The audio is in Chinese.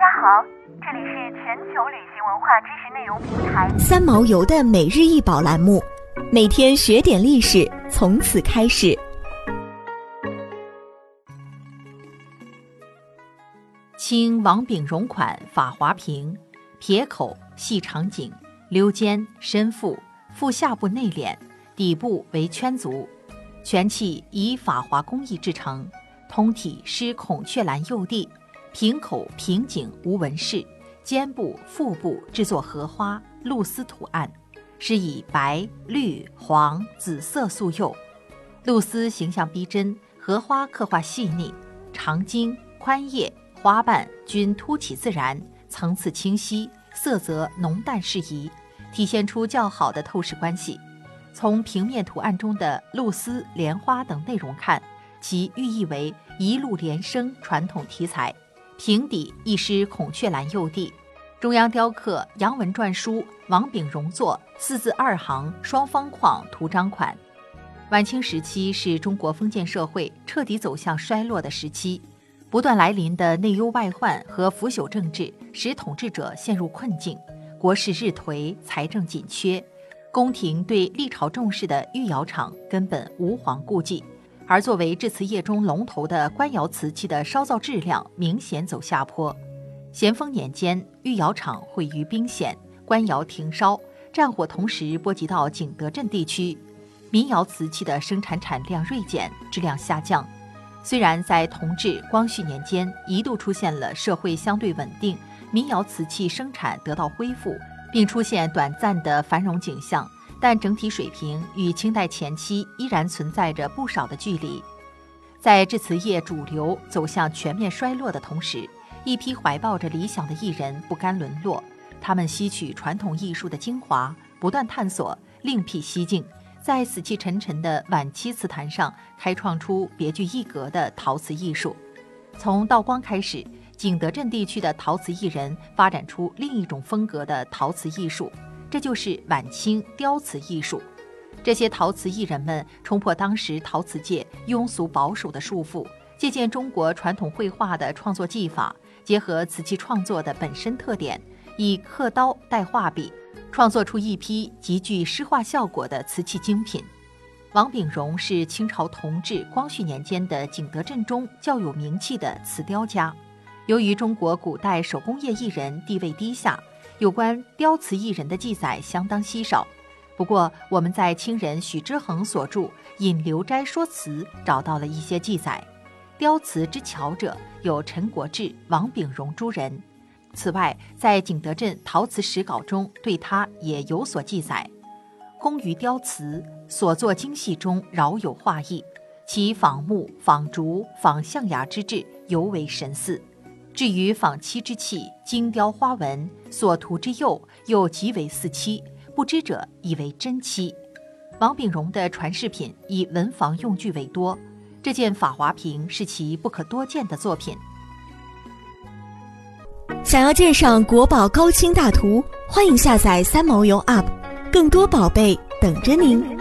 大家好，这里是全球旅行文化知识内容平台三毛游的每日一宝栏目，每天学点历史，从此开始。清王炳荣款法华瓶，撇口，细长颈，溜肩，深腹，腹下部内敛，底部为圈足，全器以法华工艺制成，通体施孔雀蓝釉地。瓶口瓶颈无纹饰，肩部、腹部制作荷花、露丝图案，是以白、绿、黄、紫色素釉，露丝形象逼真，荷花刻画细腻，长茎、宽叶、花瓣均凸起自然，层次清晰，色泽浓淡适宜，体现出较好的透视关系。从平面图案中的露丝、莲花等内容看，其寓意为一路连生传统题材。瓶底一施孔雀蓝釉地，中央雕刻杨文篆书“王炳荣作”四字二行双方框图章款。晚清时期是中国封建社会彻底走向衰落的时期，不断来临的内忧外患和腐朽政治使统治者陷入困境，国势日颓，财政紧缺，宫廷对历朝重视的御窑厂根本无遑顾忌。而作为制瓷业中龙头的官窑瓷器的烧造质量明显走下坡。咸丰年间，御窑厂毁于兵险，官窑停烧，战火同时波及到景德镇地区，民窑瓷器的生产产量锐减，质量下降。虽然在同治、光绪年间一度出现了社会相对稳定，民窑瓷器生产得到恢复，并出现短暂的繁荣景象。但整体水平与清代前期依然存在着不少的距离。在制瓷业主流走向全面衰落的同时，一批怀抱着理想的艺人不甘沦落，他们吸取传统艺术的精华，不断探索，另辟蹊径，在死气沉沉的晚期瓷坛上开创出别具一格的陶瓷艺术。从道光开始，景德镇地区的陶瓷艺人发展出另一种风格的陶瓷艺术。这就是晚清雕瓷艺术，这些陶瓷艺人们冲破当时陶瓷界庸俗保守的束缚，借鉴中国传统绘画的创作技法，结合瓷器创作的本身特点，以刻刀代画笔，创作出一批极具诗画效果的瓷器精品。王炳荣是清朝同治、光绪年间的景德镇中较有名气的瓷雕家，由于中国古代手工业艺人地位低下。有关雕瓷艺人的记载相当稀少，不过我们在清人许之衡所著《引流斋说辞》找到了一些记载。雕瓷之巧者有陈国志、王炳荣诸人。此外，在景德镇陶瓷史稿中对他也有所记载。工于雕瓷，所作精细中饶有画意，其仿木、仿竹、仿象牙之质尤为神似。至于仿漆之器，精雕花纹，所涂之釉又极为似漆，不知者以为真漆。王炳荣的传世品以文房用具为多，这件法华瓶是其不可多见的作品。想要鉴赏国宝高清大图，欢迎下载三毛游 App，更多宝贝等着您。